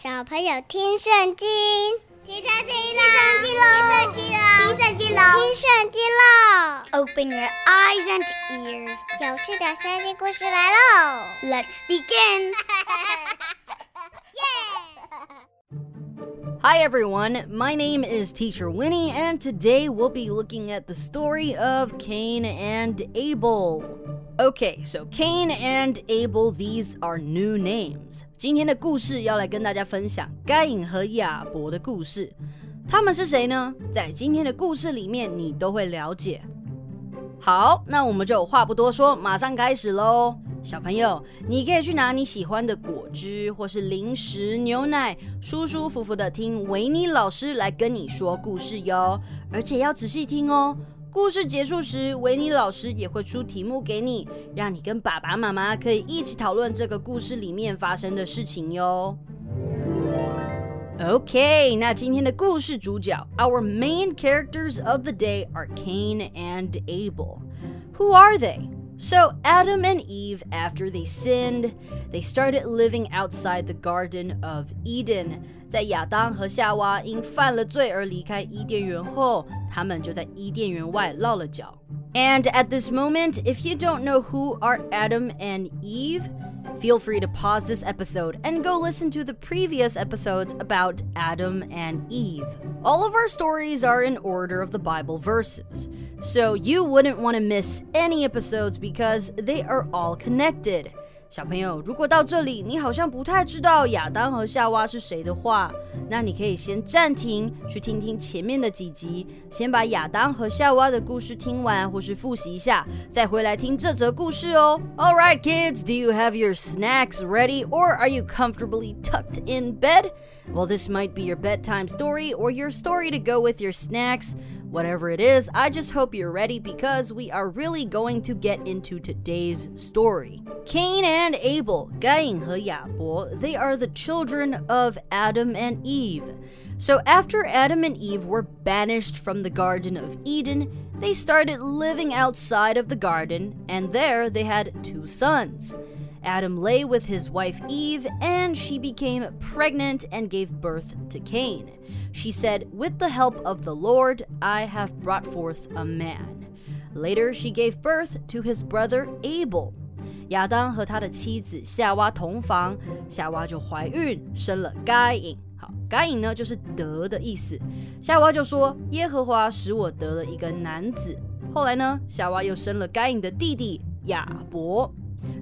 小朋友听圣经，听圣经喽，听圣经喽，听圣经喽，听圣经喽。Open your eyes and ears，有趣的圣经故事来喽！Let's begin. Hi everyone, my name is Teacher Winnie, and today we'll be looking at the story of Cain and Abel. Okay, so Cain and Abel, these are new names. 今天的故事要来跟大家分享该隐和亚伯的故事。他们是谁呢？在今天的故事里面，你都会了解。好，那我们就话不多说，马上开始喽。小朋友，你可以去拿你喜欢的果汁或是零食、牛奶，舒舒服服的听维尼老师来跟你说故事哟。而且要仔细听哦。故事结束时，维尼老师也会出题目给你，让你跟爸爸妈妈可以一起讨论这个故事里面发生的事情哟。OK，那今天的故事主角，Our main characters of the day are Cain and Abel. Who are they? So, Adam and Eve, after they sinned, they started living outside the Garden of Eden. 在亚当和夏娃因犯了罪而离开伊甸园后，他们就在伊甸园外落了脚。And at this moment, if you don't know who are Adam and Eve, feel free to pause this episode and go listen to the previous episodes about Adam and Eve. All of our stories are in order of the Bible verses, so you wouldn't want to miss any episodes because they are all connected. 小朋友，如果到这里你好像不太知道亚当和夏娃是谁的话，那你可以先暂停，去听听前面的几集，先把亚当和夏娃的故事听完，或是复习一下，再回来听这则故事哦。All right, kids, do you have your snacks ready, or are you comfortably tucked in bed? Well, this might be your bedtime story or your story to go with your snacks. Whatever it is, I just hope you're ready because we are really going to get into today's story. Cain and Abel, 该隐和亚伯, they are the children of Adam and Eve. So after Adam and Eve were banished from the Garden of Eden, they started living outside of the garden, and there they had two sons. Adam lay with his wife Eve, and she became pregnant and gave birth to Cain. She said, With the help of the Lord, I have brought forth a man. Later, she gave birth to his brother Abel. 亚当和他的妻子夏娃同房，夏娃就怀孕，生了该隐。好，该隐呢就是得的意思。夏娃就说：“耶和华使我得了一个男子。”后来呢，夏娃又生了该隐的弟弟亚伯。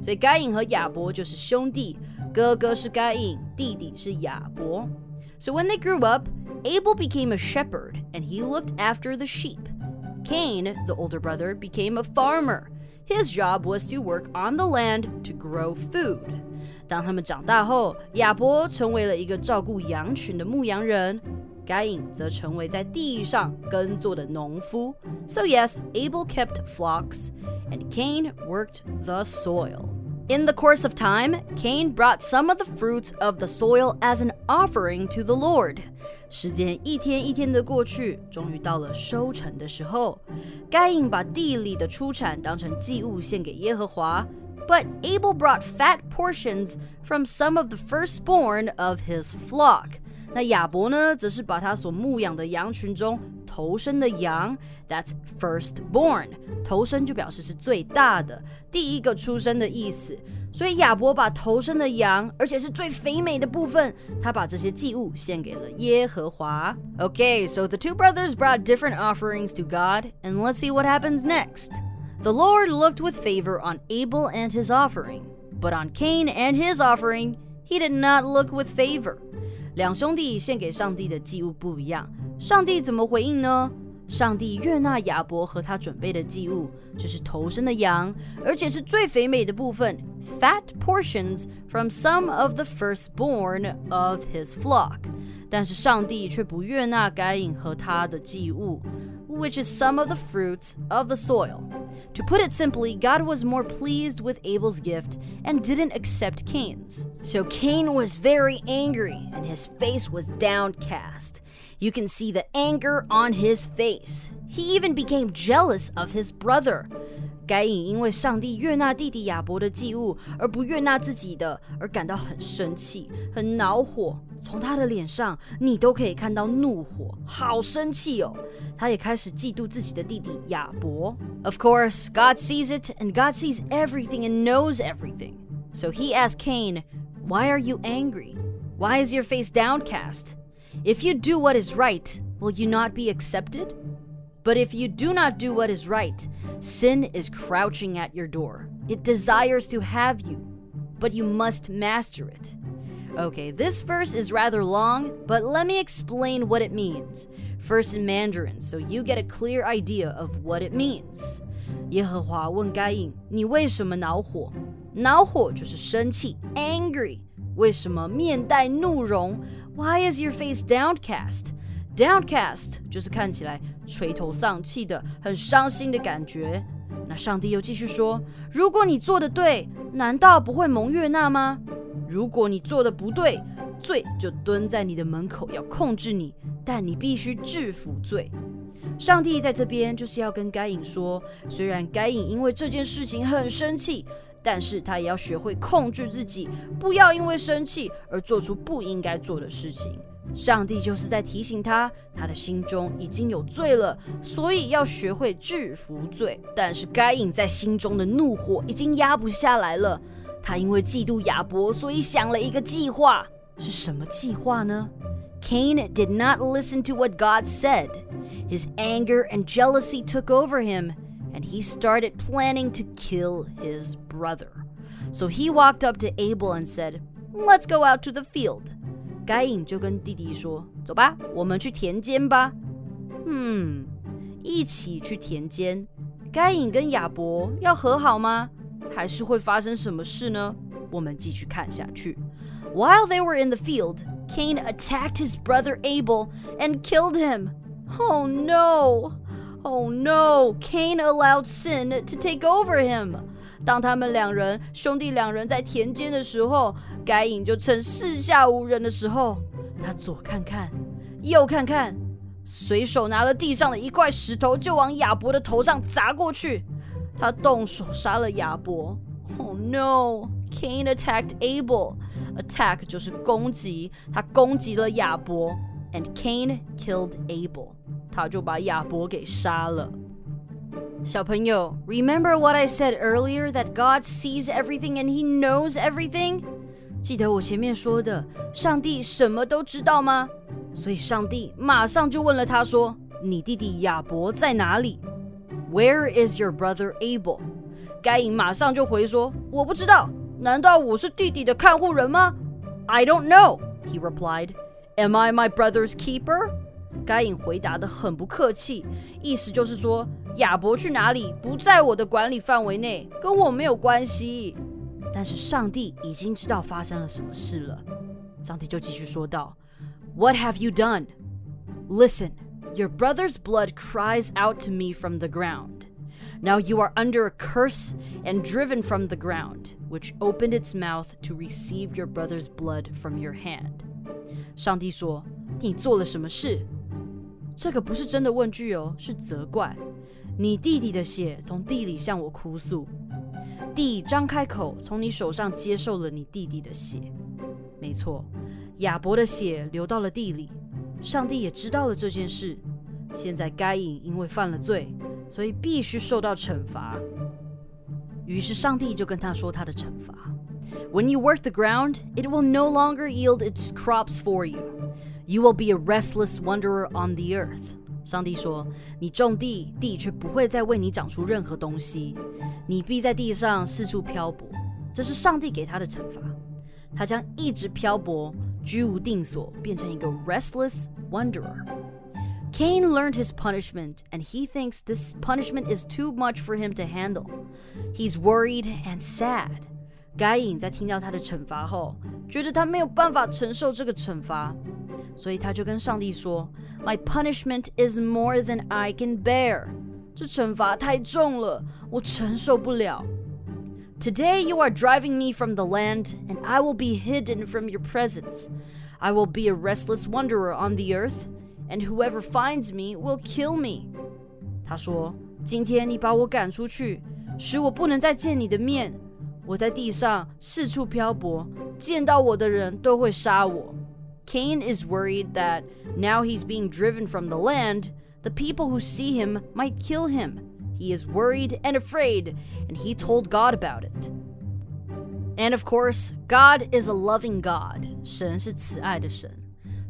所以该隐和亚伯就是兄弟，哥哥是该隐，弟弟是亚伯。So when they grew up, Abel became a shepherd and he looked after the sheep. Cain, the older brother, became a farmer. His job was to work on the land to grow food. 当他们长大后，亚伯成为了一个照顾羊群的牧羊人，该隐则成为在地上耕作的农夫。So yes, Abel kept flocks, and Cain worked the soil. In the course of time, Cain brought some of the fruits of the soil as an offering to the Lord. 时间一天一天的过去，终于到了收成的时候。该隐把地里的出产当成祭物献给耶和华。But Abel brought fat portions from some of the firstborn of his flock. 那亚伯呢，则是把他所牧养的羊群中 头生的羊，That's firstborn，头生就表示是最大的，第一个出生的意思。所以亚伯把头生的羊，而且是最肥美的部分，他把这些祭物献给了耶和华。Okay, so the two brothers brought different offerings to God, and let's see what happens next. The Lord looked with favor on Abel and his offering, but on Cain and his offering, he did not look with favor. 两兄弟献给上帝的祭物不一样，上帝怎么回应呢？上帝悦纳亚伯和他准备的祭物，这是头生的羊，而且是最肥美的部分，fat portions from some of the firstborn of his flock。但是上帝却不悦纳该隐和他的祭物，which is some of the fruits of the soil。To put it simply, God was more pleased with Abel's gift and didn't accept Cain's. So Cain was very angry and his face was downcast. You can see the anger on his face. He even became jealous of his brother. 该隐因为上帝悦纳弟弟亚伯的祭物，而不悦纳自己的，而感到很生气、很恼火。从他的脸上，你都可以看到怒火，好生气哦！他也开始嫉妒自己的弟弟亚伯。Of course, God sees it, and God sees everything and knows everything. So he asked Cain, Why are you angry? Why is your face downcast? If you do what is right, will you not be accepted? But if you do not do what is right, sin is crouching at your door. It desires to have you, but you must master it. Okay, this verse is rather long, but let me explain what it means. First in Mandarin, so you get a clear idea of what it means. 耶和华问该隐：“你为什么恼火？恼火就是生气，angry。为什么面带怒容？Why is your face downcast？” Downcast 就是看起来垂头丧气的、很伤心的感觉。那上帝又继续说：“如果你做的对，难道不会蒙悦纳吗？如果你做的不对，罪就蹲在你的门口要控制你，但你必须制服罪。”上帝在这边就是要跟该隐说：虽然该隐因为这件事情很生气，但是他也要学会控制自己，不要因为生气而做出不应该做的事情。上帝就是在提醒他，他的心中已经有罪了，所以要学会制服罪。但是该隐在心中的怒火已经压不下来了，他因为嫉妒亚伯，所以想了一个计划。是什么计划呢？Cain did not listen to what God said. His anger and jealousy took over him, and he started planning to kill his brother. So he walked up to Abel and said, Let's go out to the field. 该隐就跟弟弟说：“走吧，我们去田间吧。”嗯，一起去田间。该隐跟亚伯要和好吗？还是会发生什么事呢？我们继续看下去。While they were in the field, Cain attacked his brother Abel and killed him. Oh no! Oh no! Cain allowed sin to take over him. 当他们两人兄弟两人在田间的时候，该隐就趁四下无人的时候，他左看看，右看看，随手拿了地上的一块石头，就往亚伯的头上砸过去。他动手杀了亚伯。Oh no! Cain attacked Abel. Attack 就是攻击，他攻击了亚伯。And Cain killed Abel. 他就把亚伯给杀了。小朋友，Remember what I said earlier that God sees everything and He knows everything？记得我前面说的，上帝什么都知道吗？所以上帝马上就问了他说：“你弟弟亚伯在哪里？”Where is your brother Abel？该隐马上就回说：“我不知道，难道我是弟弟的看护人吗？”I don't know, he replied. Am I my brother's keeper? 该隐回答的很不客气，意思就是说亚伯去哪里不在我的管理范围内，跟我没有关系。但是上帝已经知道发生了什么事了。上帝就继续说道：“What have you done? Listen, your brother's blood cries out to me from the ground. Now you are under a curse and driven from the ground, which opened its mouth to receive your brother's blood from your hand。”上帝说：“你做了什么事？” 这个不是真的问句哦，是责怪。你弟弟的血从地里向我哭诉，地张开口，从你手上接受了你弟弟的血。没错，亚伯的血流到了地里，上帝也知道了这件事。现在该隐因为犯了罪，所以必须受到惩罚。于是上帝就跟他说他的惩罚：When you work the ground, it will no longer yield its crops for you. You will be a restless wanderer on the earth. 上帝说：“你种地，地却不会再为你长出任何东西，你必在地上四处漂泊。”这是上帝给他的惩罚。他将一直漂泊，居无定所，变成一个 restless wanderer。Cain learned his punishment, and he thinks this punishment is too much for him to handle. He's worried and sad. 该隐在听到他的惩罚后，觉得他没有办法承受这个惩罚。 所以他就跟上帝说：“My punishment is more than I can bear。这惩罚太重了，我承受不了。Today you are driving me from the land, and I will be hidden from your presence. I will be a restless wanderer on the earth, and whoever finds me will kill me。”他说：“今天你把我赶出去， 使我不能再见你的面。我在地上四处漂泊，见到我的人都会杀我。 Cain is worried that now he's being driven from the land, the people who see him might kill him. He is worried and afraid, and he told God about it. And of course, God is a loving God. 神是慈爱的神。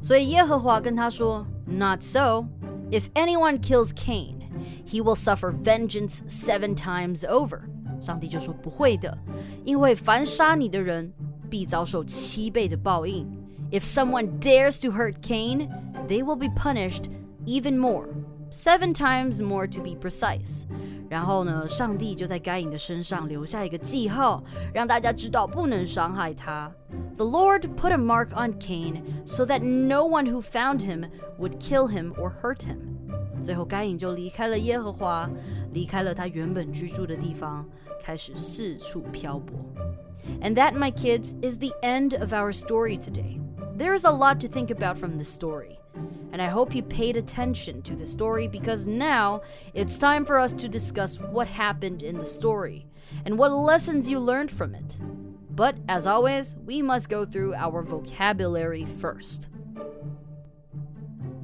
所以耶和华跟他说：“Not so. If anyone kills Cain, he will suffer vengeance seven times over.” 上帝就说：“不会的，因为凡杀你的人，必遭受七倍的报应。 If someone dares to hurt Cain, they will be punished even more, seven times more to be precise.” 然后呢，上帝就在该隐的身上留下一个记号，让大家知道不能伤害他。The Lord put a mark on Cain so that no one who found him would kill him or hurt him。最后，该隐就离开了耶和华，离开了他原本居住的地方，开始四处漂泊。And that, my kids, is the end of our story today. There is a lot to think about from this story and I hope you paid attention to the story because now it's time for us to discuss what happened in the story and what lessons you learned from it. But as always, we must go through our vocabulary first.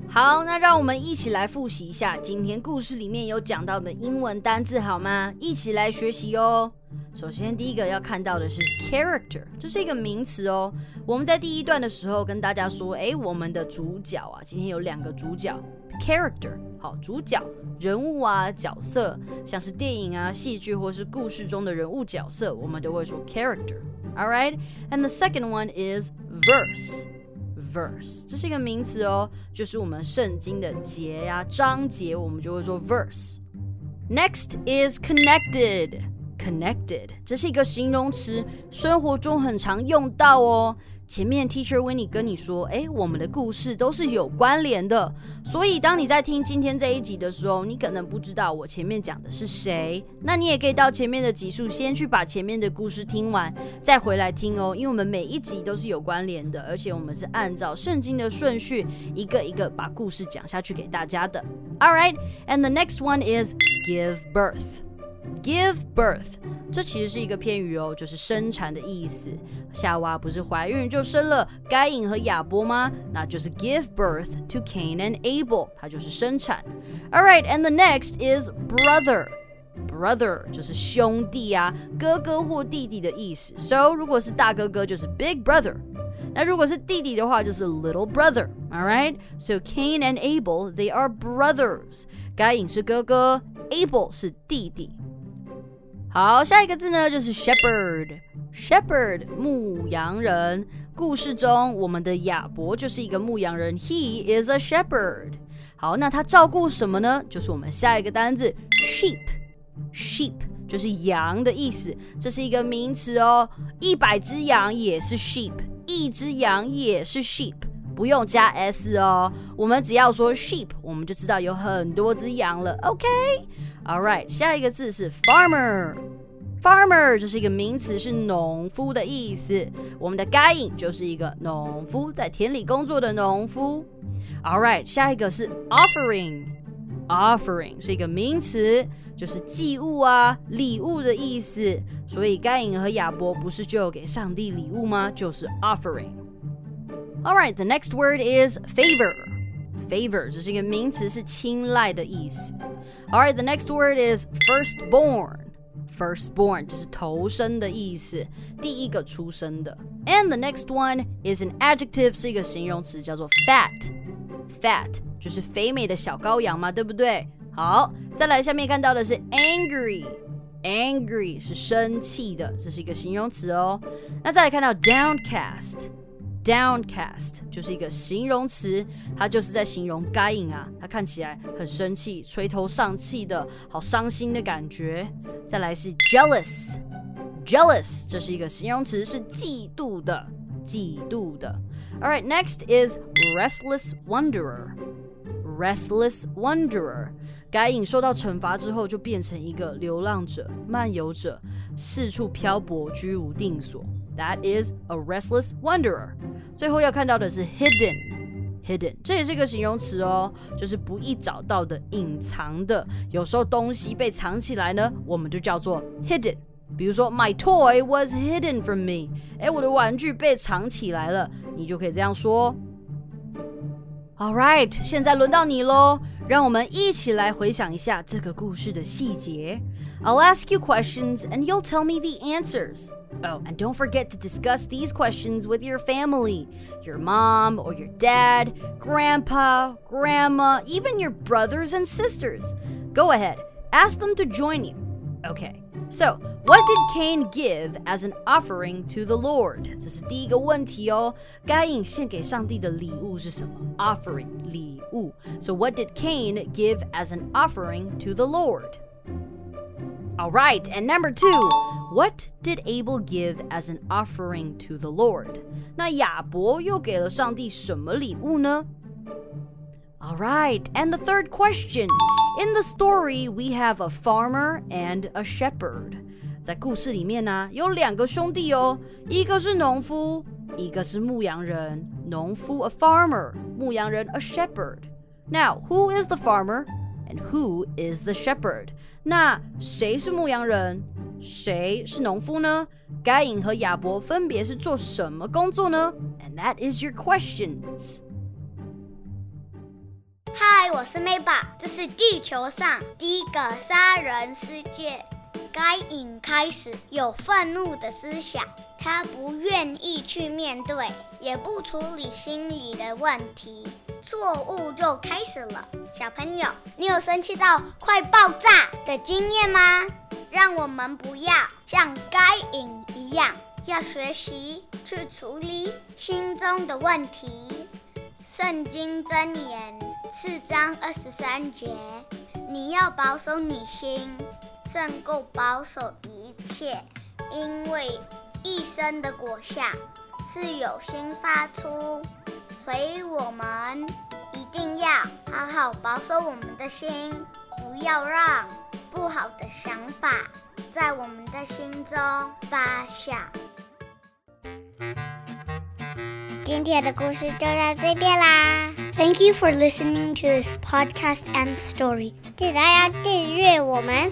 好，那让我们一起来复习一下今天故事里面有讲到的英文单字，好吗？一起来学习哦。 首先，第一个要看到的是 character，这是一个名词哦。我们在第一段的时候跟大家说，哎，我们的主角啊，今天有两个主角，character，好，主角人物啊，角色，像是电影啊、戏剧或是故事中的人物角色，我们都会说 character。All right，and the second one is verse。verse，这是一个名词哦，就是我们圣经的节呀、章节，我们就会说 verse。Next is connected。connected，这是一个形容词，生活中很常用到哦。前面 Teacher Winnie 跟你说，哎，我们的故事都是有关联的。所以当你在听今天这一集的时候，你可能不知道我前面讲的是谁，那你也可以到前面的集数先去把前面的故事听完，再回来听哦。因为我们每一集都是有关联的，而且我们是按照圣经的顺序，一个一个把故事讲下去给大家的。All right, and the next one is give birth. Give birth，这其实是一个片语哦，就是生产的意思。夏娃不是怀孕就生了该隐和亚伯吗？那就是 give birth to Cain and Abel，它就是生产。All right，and the next is brother。Brother 就是兄弟啊，哥哥或弟弟的意思。So 如果是大哥哥就是 big brother，那如果是弟弟的话就是 little brother。All right，so Cain and Abel they are brothers。该隐是哥哥，Abel 是弟弟。 好，下一个字呢就是 shepherd。shepherd 牧羊人。故事中，我们的亚伯就是一个牧羊人，he is a shepherd。好，那他照顾什么呢？就是我们下一个单字 sheep。sheep 就是羊的意思，这是一个名词哦。一百只羊也是 sheep，一只羊也是 sheep，不用加 s 哦。我们只要说 sheep，我们就知道有很多只羊了。OK。All right，下一个字是 farmer。farmer 这是一个名词，是农夫的意思。我们的该隐就是一个农夫，在田里工作的农夫。All right，下一个是 offering。offering 是一个名词，就是祭物啊、礼物的意思。所以该隐和亚伯不是就有给上帝礼物吗？就是 offering。All right，the next word is favor。favor 这是一个名词，是青睐的意思。All right, the next word is firstborn. Firstborn 就是头生的意思，第一个出生的。And the next one is an adjective，是一个形容词，叫做 fat。Fat 就是肥美的小羔羊嘛，对不对？好，再来下面看到的是 angry。Angry 是生气的，这是一个形容词哦。那再来看到 downcast。 Downcast 就是一个形容词，它就是在形容该隐啊，他看起来很生气、垂头丧气的，好伤心的感觉。再来是 jealous，jealous 这是一个形容词，是嫉妒的、嫉妒的。All right, next is restless wanderer，restless wanderer。该隐受到惩罚之后，就变成一个流浪者、漫游者，四处漂泊，居无定所。That is a restless wanderer。 最后要看到的是 hidden。hidden，这也是一个形容词哦，就是不易找到的、隐藏的。有时候东西被藏起来呢，我们就叫做 hidden。比如说，My toy was hidden from me。哎，我的玩具被藏起来了，你就可以这样说。All right，现在轮到你喽，让我们一起来回想一下这个故事的细节。I'll ask you questions and you'll tell me the answers. Oh, and don't forget to discuss these questions with your family your mom or your dad, grandpa, grandma, even your brothers and sisters. Go ahead, ask them to join you. Okay, so what did Cain give as an offering to the Lord? 这是第一个问题哦。该隐献给上帝的礼物是什么？Offering 礼物。So what did Cain give as an offering to the Lord? All right, and number two, what did Abel give as an offering to the Lord? 那亚伯又给了上帝什么礼物呢？All right, and the third question. In the story, we have a farmer and a shepherd. 在故事里面呢，有两个兄弟哦，一个是农夫，一个是牧羊人。农夫 a farmer，牧羊人 a shepherd. Now, who is the farmer and who is the shepherd? 那谁是牧羊人，谁是农夫呢？该隐和亚伯分别是做什么工作呢？And that is your questions. 嗨，我是 Mayba，这是地球上第一个杀人事件。该隐开始有愤怒的思想，他不愿意去面对，也不处理心里的问题。错误就开始了。小朋友，你有生气到快爆炸的经验吗？让我们不要像该隐一样，要学习去处理心中的问题。圣经箴言四章二十三节：你要保守你心，胜过保守一切，因为一生的果效是有心发出。所以我们一定要好好保守我们的心，不要让不好的想法在我们的心中发酵。今天的故事就到这边啦。Thank you for listening to this podcast and story. 记得要订阅我们。